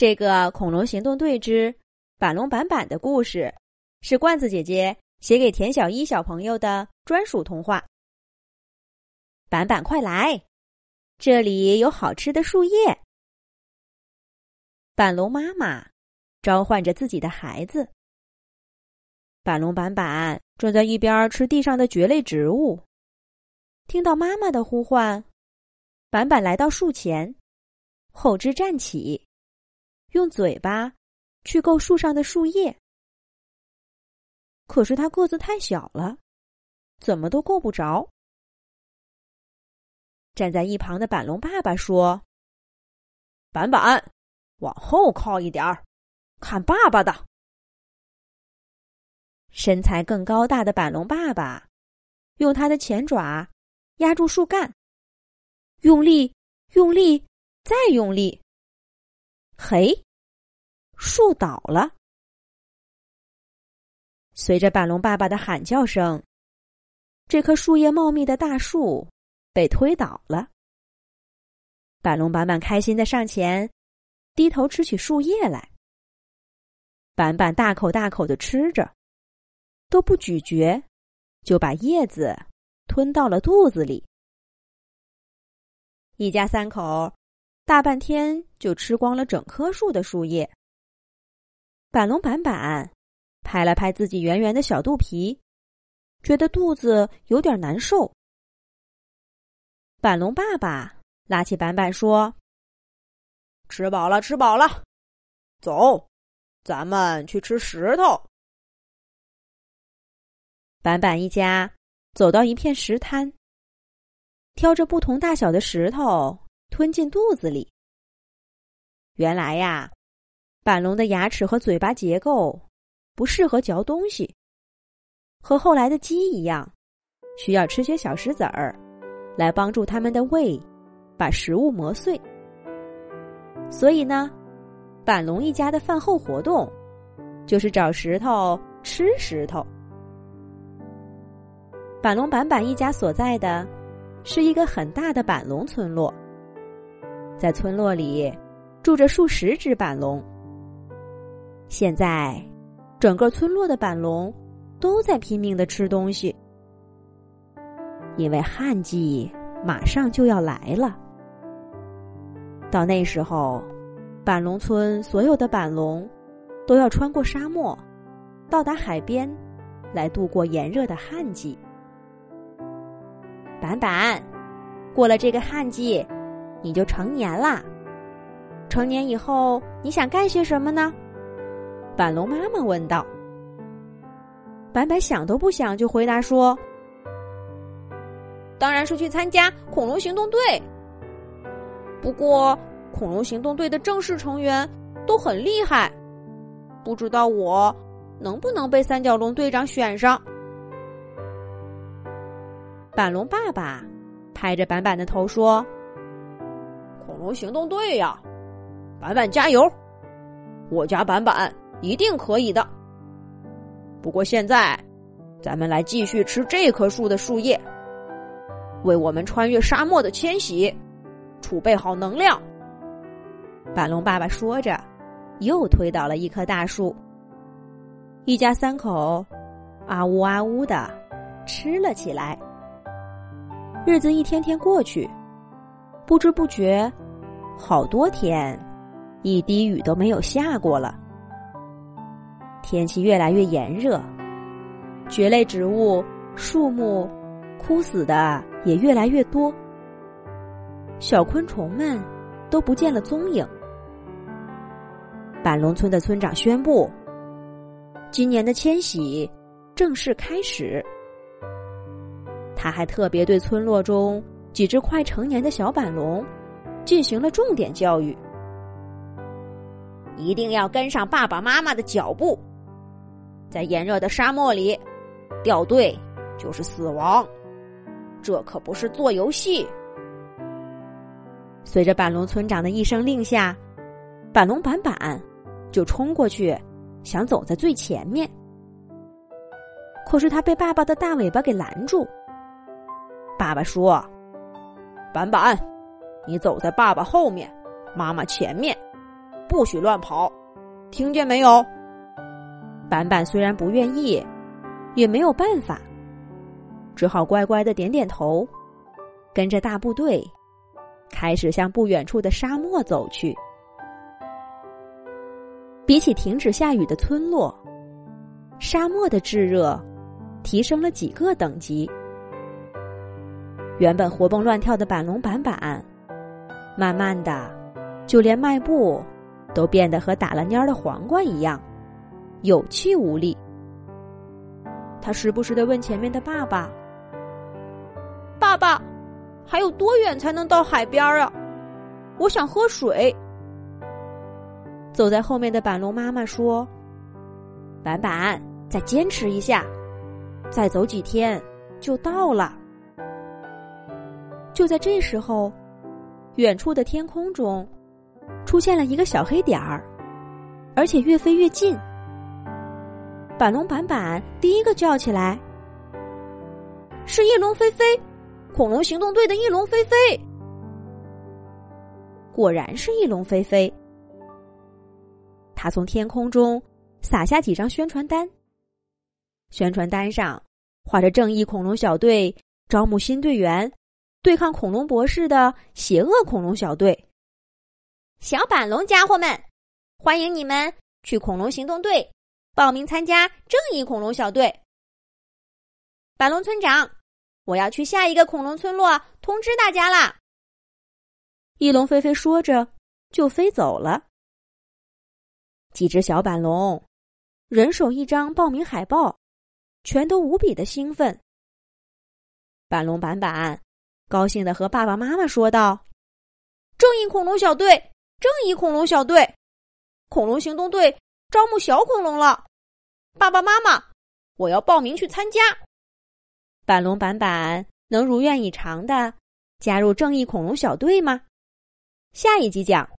这个《恐龙行动队之板龙板板》的故事，是罐子姐姐写给田小一小朋友的专属童话。板板，快来，这里有好吃的树叶。板龙妈妈召唤着自己的孩子。板龙板板正在一边吃地上的蕨类植物，听到妈妈的呼唤，板板来到树前，后肢站起。用嘴巴去够树上的树叶，可是他个子太小了，怎么都够不着。站在一旁的板龙爸爸说：“板板，往后靠一点儿，看爸爸的。”身材更高大的板龙爸爸用他的前爪压住树干，用力，用力，再用力。嘿，树倒了！随着板龙爸爸的喊叫声，这棵树叶茂密的大树被推倒了。板龙板板开心的上前，低头吃起树叶来。板板大口大口的吃着，都不咀嚼，就把叶子吞到了肚子里。一家三口。大半天就吃光了整棵树的树叶。板龙板板拍了拍自己圆圆的小肚皮，觉得肚子有点难受。板龙爸爸拉起板板说：“吃饱了，吃饱了，走，咱们去吃石头。”板板一家走到一片石滩，挑着不同大小的石头。吞进肚子里。原来呀，板龙的牙齿和嘴巴结构不适合嚼东西，和后来的鸡一样，需要吃些小石子儿来帮助他们的胃把食物磨碎。所以呢，板龙一家的饭后活动就是找石头吃石头。板龙板板一家所在的是一个很大的板龙村落。在村落里住着数十只板龙。现在，整个村落的板龙都在拼命的吃东西，因为旱季马上就要来了。到那时候，板龙村所有的板龙都要穿过沙漠，到达海边，来度过炎热的旱季。板板，过了这个旱季。你就成年啦！成年以后，你想干些什么呢？板龙妈妈问道。板板想都不想就回答说：“当然是去参加恐龙行动队。不过，恐龙行动队的正式成员都很厉害，不知道我能不能被三角龙队长选上。”板龙爸爸拍着板板的头说。恐龙行动队呀，板板加油！我家板板一定可以的。不过现在，咱们来继续吃这棵树的树叶，为我们穿越沙漠的迁徙储备好能量。板龙爸爸说着，又推倒了一棵大树。一家三口啊呜啊呜的吃了起来。日子一天天过去，不知不觉。好多天，一滴雨都没有下过了。天气越来越炎热，蕨类植物树木枯死的也越来越多，小昆虫们都不见了踪影。板龙村的村长宣布，今年的迁徙正式开始。他还特别对村落中几只快成年的小板龙。进行了重点教育，一定要跟上爸爸妈妈的脚步。在炎热的沙漠里，掉队就是死亡，这可不是做游戏。随着板龙村长的一声令下，板龙板板就冲过去，想走在最前面。可是他被爸爸的大尾巴给拦住。爸爸说：“板板。”你走在爸爸后面，妈妈前面，不许乱跑，听见没有？板板虽然不愿意，也没有办法，只好乖乖的点点头，跟着大部队开始向不远处的沙漠走去。比起停止下雨的村落，沙漠的炙热提升了几个等级。原本活蹦乱跳的板龙板板，慢慢的，就连迈步都变得和打了蔫的黄瓜一样，有气无力。他时不时的问前面的爸爸：“爸爸，还有多远才能到海边啊？我想喝水。”走在后面的板龙妈妈说：“板板，再坚持一下，再走几天就到了。”就在这时候，远处的天空中出现了一个小黑点儿，而且越飞越近。板龙板板第一个叫起来：“是翼龙飞飞，恐龙行动队的翼龙飞飞！”果然是翼龙飞飞。他从天空中撒下几张宣传单，宣传单上画着正义恐龙小队招募新队员。对抗恐龙博士的邪恶恐龙小队，小板龙家伙们，欢迎你们去恐龙行动队报名参加正义恐龙小队。板龙村长，我要去下一个恐龙村落通知大家啦！翼龙飞飞说着就飞走了。几只小板龙人手一张报名海报，全都无比的兴奋。板龙板板。高兴的和爸爸妈妈说道：“正义恐龙小队，正义恐龙小队，恐龙行动队招募小恐龙了。爸爸妈妈，我要报名去参加。”板龙板板能如愿以偿的加入正义恐龙小队吗？下一集讲。